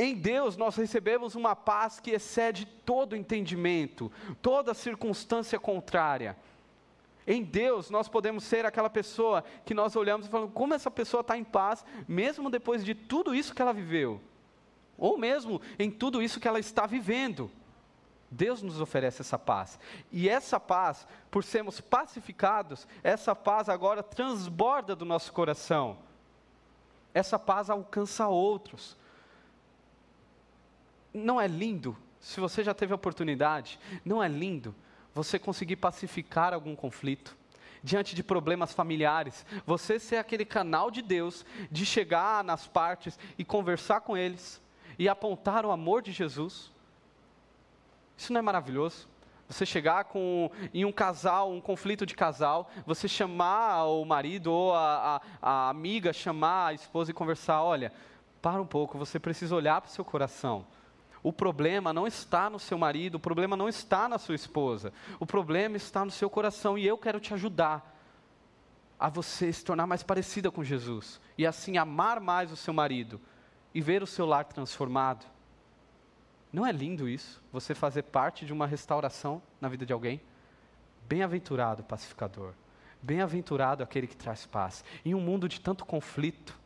Em Deus nós recebemos uma paz que excede todo entendimento, toda circunstância contrária. Em Deus, nós podemos ser aquela pessoa que nós olhamos e falamos, como essa pessoa está em paz, mesmo depois de tudo isso que ela viveu, ou mesmo em tudo isso que ela está vivendo. Deus nos oferece essa paz. E essa paz, por sermos pacificados, essa paz agora transborda do nosso coração. Essa paz alcança outros. Não é lindo? Se você já teve a oportunidade, não é lindo você conseguir pacificar algum conflito, diante de problemas familiares, você ser aquele canal de Deus, de chegar nas partes e conversar com eles e apontar o amor de Jesus. Isso não é maravilhoso? Você chegar com, em um casal, um conflito de casal, você chamar o marido ou a, a, a amiga, chamar a esposa e conversar: olha, para um pouco, você precisa olhar para o seu coração. O problema não está no seu marido, o problema não está na sua esposa. O problema está no seu coração e eu quero te ajudar a você se tornar mais parecida com Jesus e assim amar mais o seu marido e ver o seu lar transformado. Não é lindo isso? Você fazer parte de uma restauração na vida de alguém? Bem-aventurado pacificador. Bem-aventurado aquele que traz paz. Em um mundo de tanto conflito,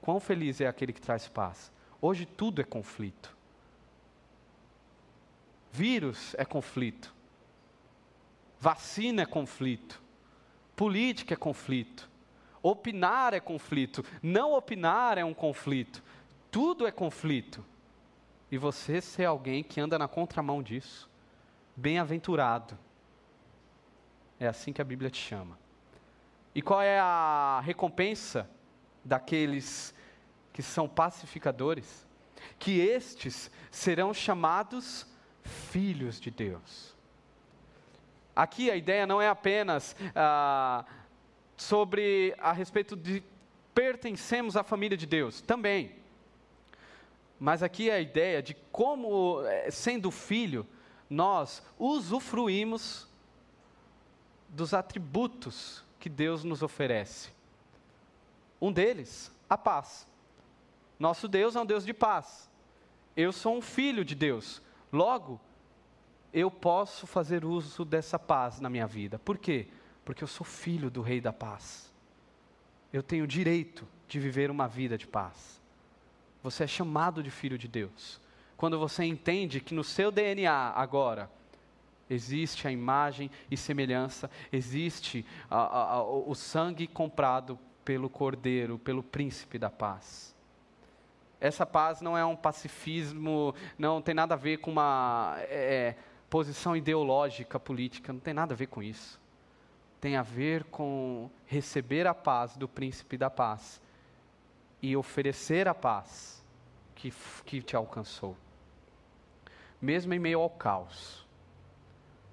quão feliz é aquele que traz paz? Hoje tudo é conflito. Vírus é conflito. Vacina é conflito. Política é conflito. Opinar é conflito. Não opinar é um conflito. Tudo é conflito. E você ser alguém que anda na contramão disso. Bem-aventurado. É assim que a Bíblia te chama. E qual é a recompensa daqueles que são pacificadores, que estes serão chamados filhos de Deus. Aqui a ideia não é apenas ah, sobre a respeito de pertencemos à família de Deus, também. Mas aqui a ideia de como, eh, sendo filho, nós usufruímos dos atributos que Deus nos oferece. Um deles, a paz. Nosso Deus é um Deus de paz. Eu sou um filho de Deus. Logo, eu posso fazer uso dessa paz na minha vida. Por quê? Porque eu sou filho do Rei da Paz. Eu tenho direito de viver uma vida de paz. Você é chamado de filho de Deus. Quando você entende que no seu DNA agora existe a imagem e semelhança, existe a, a, a, o sangue comprado pelo Cordeiro, pelo Príncipe da Paz. Essa paz não é um pacifismo, não tem nada a ver com uma é, posição ideológica, política, não tem nada a ver com isso. Tem a ver com receber a paz do Príncipe da Paz e oferecer a paz que, que te alcançou, mesmo em meio ao caos.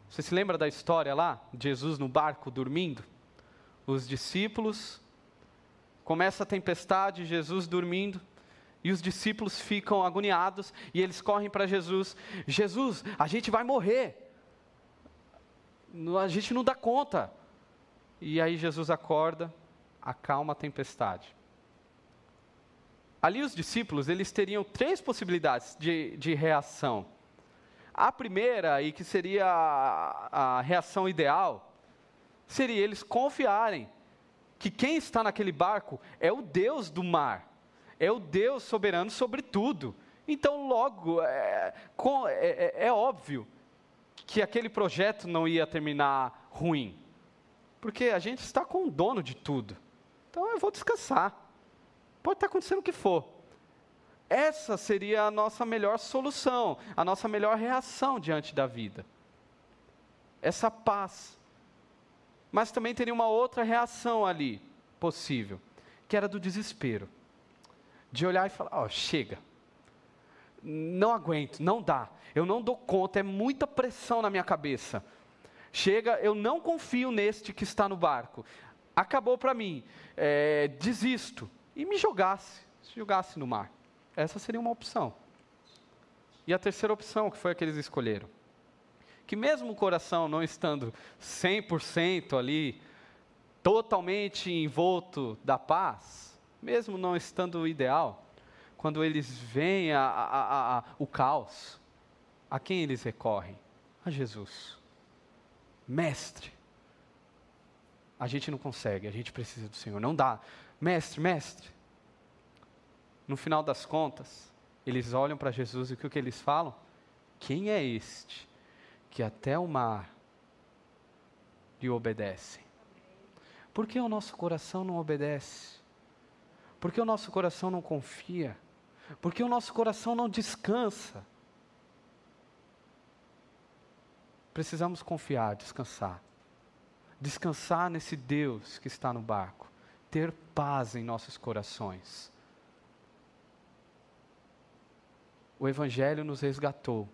Você se lembra da história lá? Jesus no barco dormindo? Os discípulos, começa a tempestade, Jesus dormindo. E os discípulos ficam agoniados e eles correm para Jesus: Jesus, a gente vai morrer. A gente não dá conta. E aí Jesus acorda, acalma a tempestade. Ali os discípulos, eles teriam três possibilidades de, de reação. A primeira, e que seria a, a reação ideal, seria eles confiarem que quem está naquele barco é o Deus do mar é o Deus soberano sobre tudo. Então, logo, é, é, é, é óbvio que aquele projeto não ia terminar ruim, porque a gente está com o dono de tudo. Então, eu vou descansar. Pode estar acontecendo o que for. Essa seria a nossa melhor solução, a nossa melhor reação diante da vida. Essa paz. Mas também teria uma outra reação ali possível, que era do desespero de olhar e falar: Ó, oh, chega, não aguento, não dá, eu não dou conta, é muita pressão na minha cabeça. Chega, eu não confio neste que está no barco. Acabou para mim, é, desisto. E me jogasse, se jogasse no mar. Essa seria uma opção. E a terceira opção, que foi a que eles escolheram. Que mesmo o coração não estando 100% ali, totalmente envolto da paz, mesmo não estando ideal, quando eles veem a, a, a, o caos, a quem eles recorrem? A Jesus. Mestre, a gente não consegue, a gente precisa do Senhor, não dá. Mestre, mestre. No final das contas, eles olham para Jesus e o que, o que eles falam? Quem é este que até o mar lhe obedece? Por que o nosso coração não obedece? Porque o nosso coração não confia. Porque o nosso coração não descansa. Precisamos confiar, descansar. Descansar nesse Deus que está no barco. Ter paz em nossos corações. O Evangelho nos resgatou.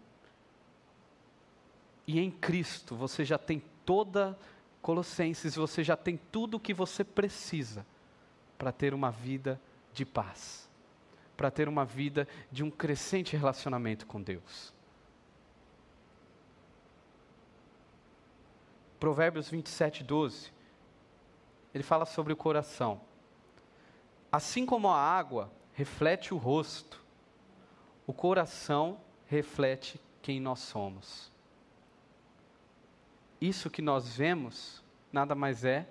E em Cristo você já tem toda, Colossenses, você já tem tudo o que você precisa para ter uma vida de paz, para ter uma vida de um crescente relacionamento com Deus. Provérbios 27, 12, ele fala sobre o coração. Assim como a água reflete o rosto, o coração reflete quem nós somos. Isso que nós vemos nada mais é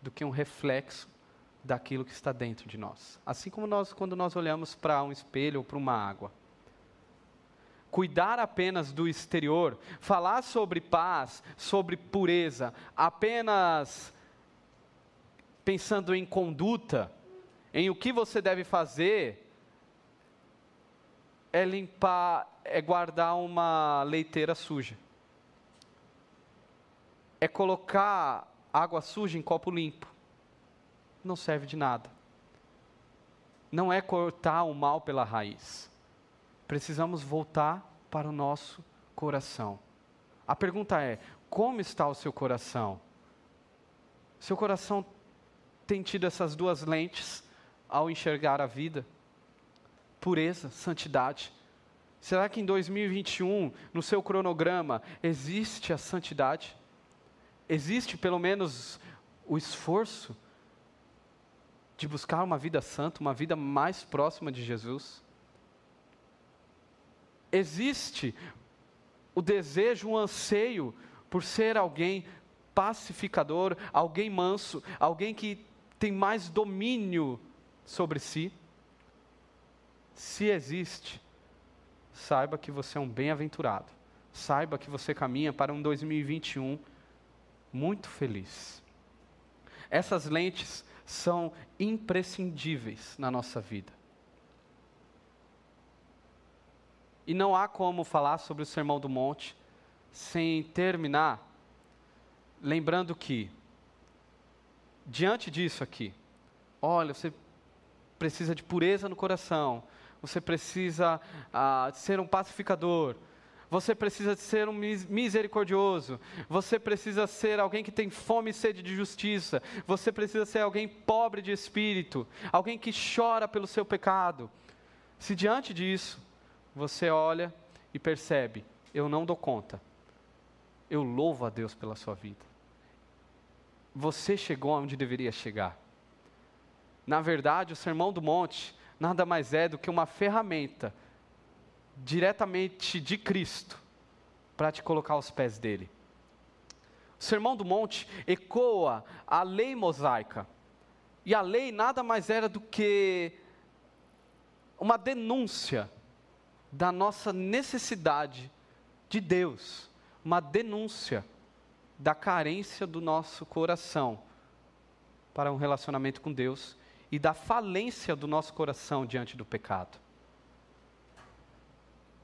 do que um reflexo daquilo que está dentro de nós. Assim como nós, quando nós olhamos para um espelho ou para uma água. Cuidar apenas do exterior, falar sobre paz, sobre pureza, apenas pensando em conduta, em o que você deve fazer, é limpar, é guardar uma leiteira suja. É colocar água suja em copo limpo não serve de nada. Não é cortar o mal pela raiz. Precisamos voltar para o nosso coração. A pergunta é: Como está o seu coração? Seu coração tem tido essas duas lentes ao enxergar a vida? Pureza, santidade. Será que em 2021, no seu cronograma, existe a santidade? Existe pelo menos o esforço de buscar uma vida santa, uma vida mais próxima de Jesus? Existe o desejo, o anseio por ser alguém pacificador, alguém manso, alguém que tem mais domínio sobre si? Se existe, saiba que você é um bem-aventurado. Saiba que você caminha para um 2021 muito feliz. Essas lentes são imprescindíveis na nossa vida. E não há como falar sobre o Sermão do Monte sem terminar lembrando que, diante disso aqui, olha, você precisa de pureza no coração, você precisa ah, ser um pacificador, você precisa ser um misericordioso, você precisa ser alguém que tem fome e sede de justiça, você precisa ser alguém pobre de espírito, alguém que chora pelo seu pecado. Se diante disso você olha e percebe, eu não dou conta, eu louvo a Deus pela sua vida. Você chegou onde deveria chegar. Na verdade, o Sermão do Monte nada mais é do que uma ferramenta diretamente de Cristo para te colocar aos pés dele. O Sermão do Monte ecoa a lei mosaica. E a lei nada mais era do que uma denúncia da nossa necessidade de Deus uma denúncia da carência do nosso coração para um relacionamento com Deus e da falência do nosso coração diante do pecado.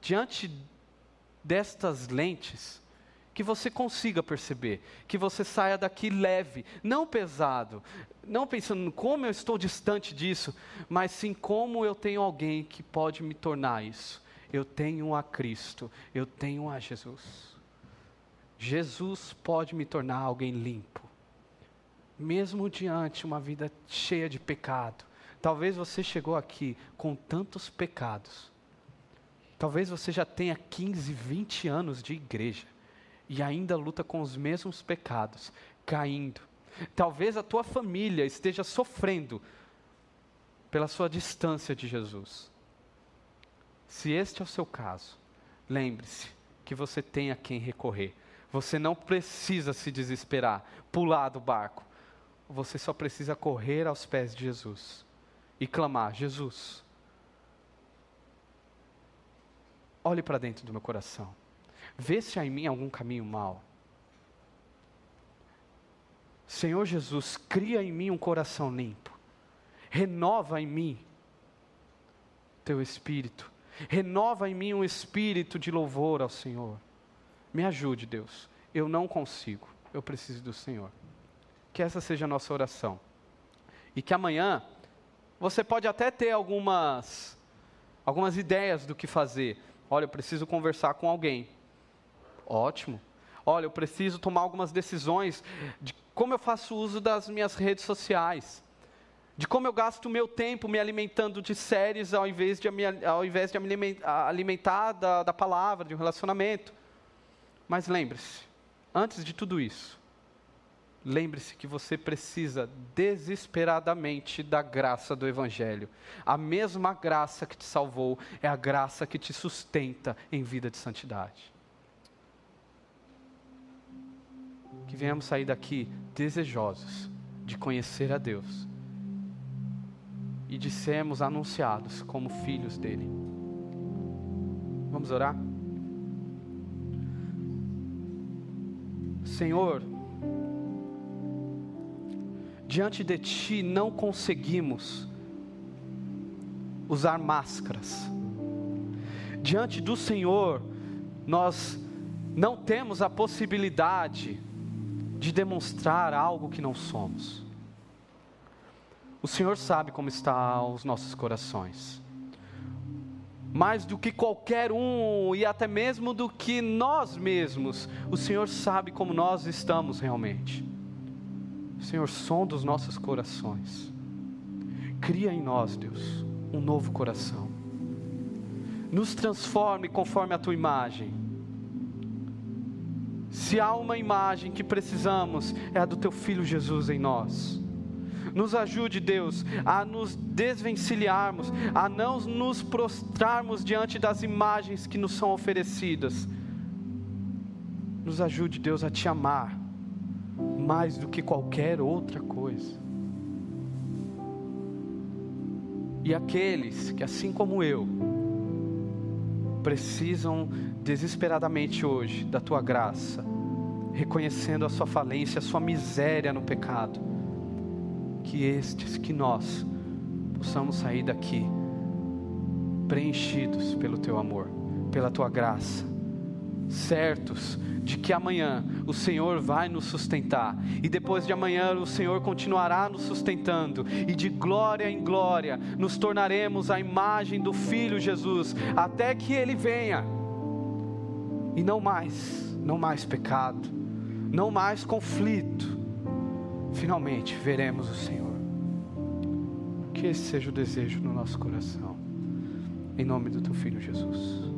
Diante destas lentes, que você consiga perceber, que você saia daqui leve, não pesado, não pensando como eu estou distante disso, mas sim como eu tenho alguém que pode me tornar isso. Eu tenho a Cristo, eu tenho a Jesus. Jesus pode me tornar alguém limpo, mesmo diante uma vida cheia de pecado. Talvez você chegou aqui com tantos pecados. Talvez você já tenha 15, 20 anos de igreja e ainda luta com os mesmos pecados, caindo. Talvez a tua família esteja sofrendo pela sua distância de Jesus. Se este é o seu caso, lembre-se que você tem a quem recorrer. Você não precisa se desesperar, pular do barco. Você só precisa correr aos pés de Jesus e clamar: Jesus, olhe para dentro do meu coração. Vê se há em mim algum caminho mau. Senhor Jesus, cria em mim um coração limpo. Renova em mim teu espírito. Renova em mim um espírito de louvor ao Senhor. Me ajude, Deus. Eu não consigo. Eu preciso do Senhor. Que essa seja a nossa oração. E que amanhã você pode até ter algumas algumas ideias do que fazer. Olha, eu preciso conversar com alguém. Ótimo. Olha, eu preciso tomar algumas decisões de como eu faço uso das minhas redes sociais. De como eu gasto o meu tempo me alimentando de séries ao invés de, ao invés de me alimentar da, da palavra, de um relacionamento. Mas lembre-se, antes de tudo isso, lembre-se que você precisa desesperadamente da graça do Evangelho. A mesma graça que te salvou é a graça que te sustenta em vida de santidade. Que venhamos sair daqui desejosos de conhecer a Deus e de sermos anunciados como filhos dele. Vamos orar? Senhor, diante de Ti não conseguimos usar máscaras. Diante do Senhor, nós não temos a possibilidade de demonstrar algo que não somos. O Senhor sabe como estão os nossos corações. mais do que qualquer um e até mesmo do que nós mesmos, o Senhor sabe como nós estamos realmente. Senhor, sonda os nossos corações. Cria em nós, Deus, um novo coração. Nos transforme conforme a tua imagem. Se há uma imagem que precisamos, é a do teu filho Jesus em nós. Nos ajude, Deus, a nos desvencilharmos, a não nos prostrarmos diante das imagens que nos são oferecidas. Nos ajude, Deus, a te amar mais do que qualquer outra coisa. E aqueles que, assim como eu, precisam desesperadamente hoje da tua graça, reconhecendo a sua falência, a sua miséria no pecado, que estes, que nós, possamos sair daqui preenchidos pelo teu amor, pela tua graça, certos de que amanhã o Senhor vai nos sustentar, e depois de amanhã o Senhor continuará nos sustentando, e de glória em glória nos tornaremos a imagem do Filho Jesus, até que Ele venha, e não mais, não mais pecado, não mais conflito, finalmente veremos o Senhor. Que esse seja o desejo no nosso coração, em nome do Teu Filho Jesus.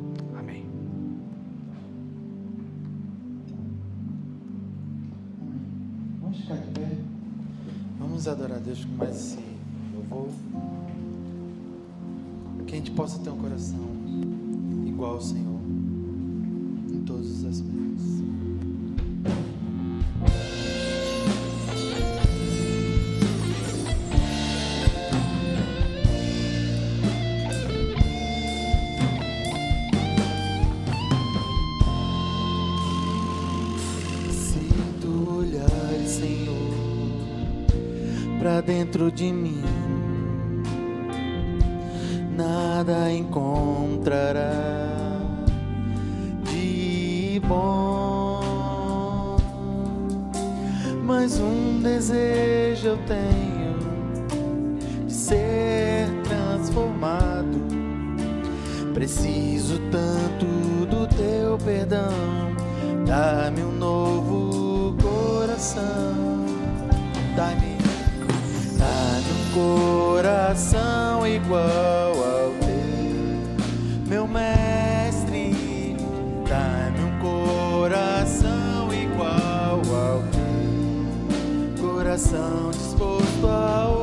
Vamos adorar a Deus com mais esse louvor. Que a gente possa ter um coração igual ao Senhor em todos os aspectos. Dentro de mim, nada encontrará de bom. Mas um desejo eu tenho de ser transformado. Preciso tanto do teu perdão, dá-me um novo coração, dá-me coração igual ao teu, meu mestre, dá-me um coração igual ao teu, coração disposto a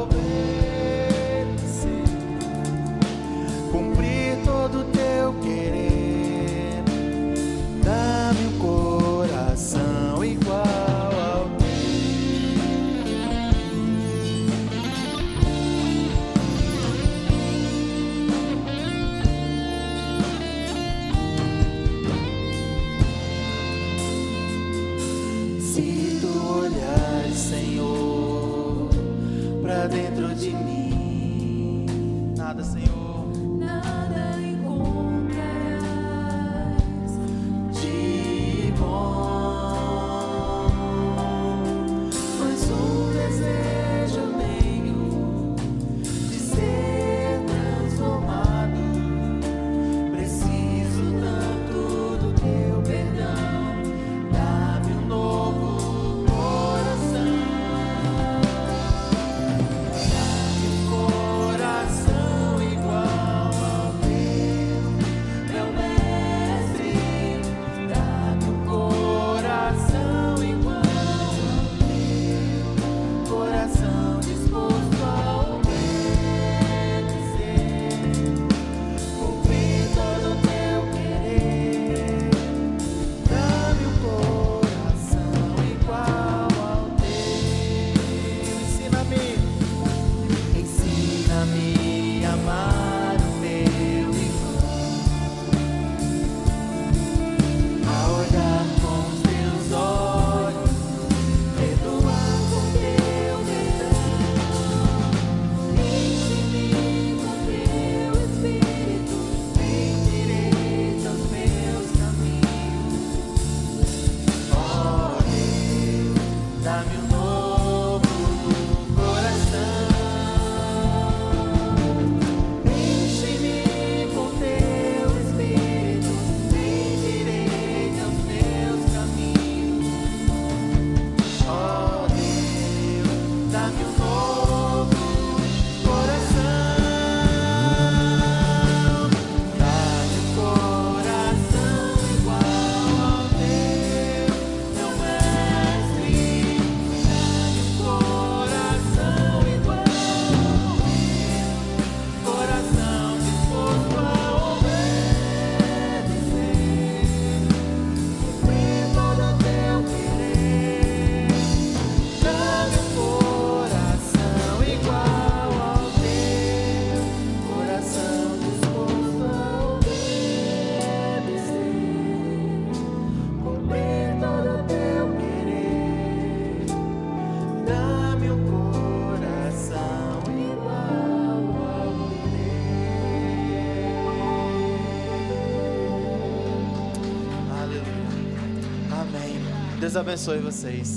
Deus abençoe vocês.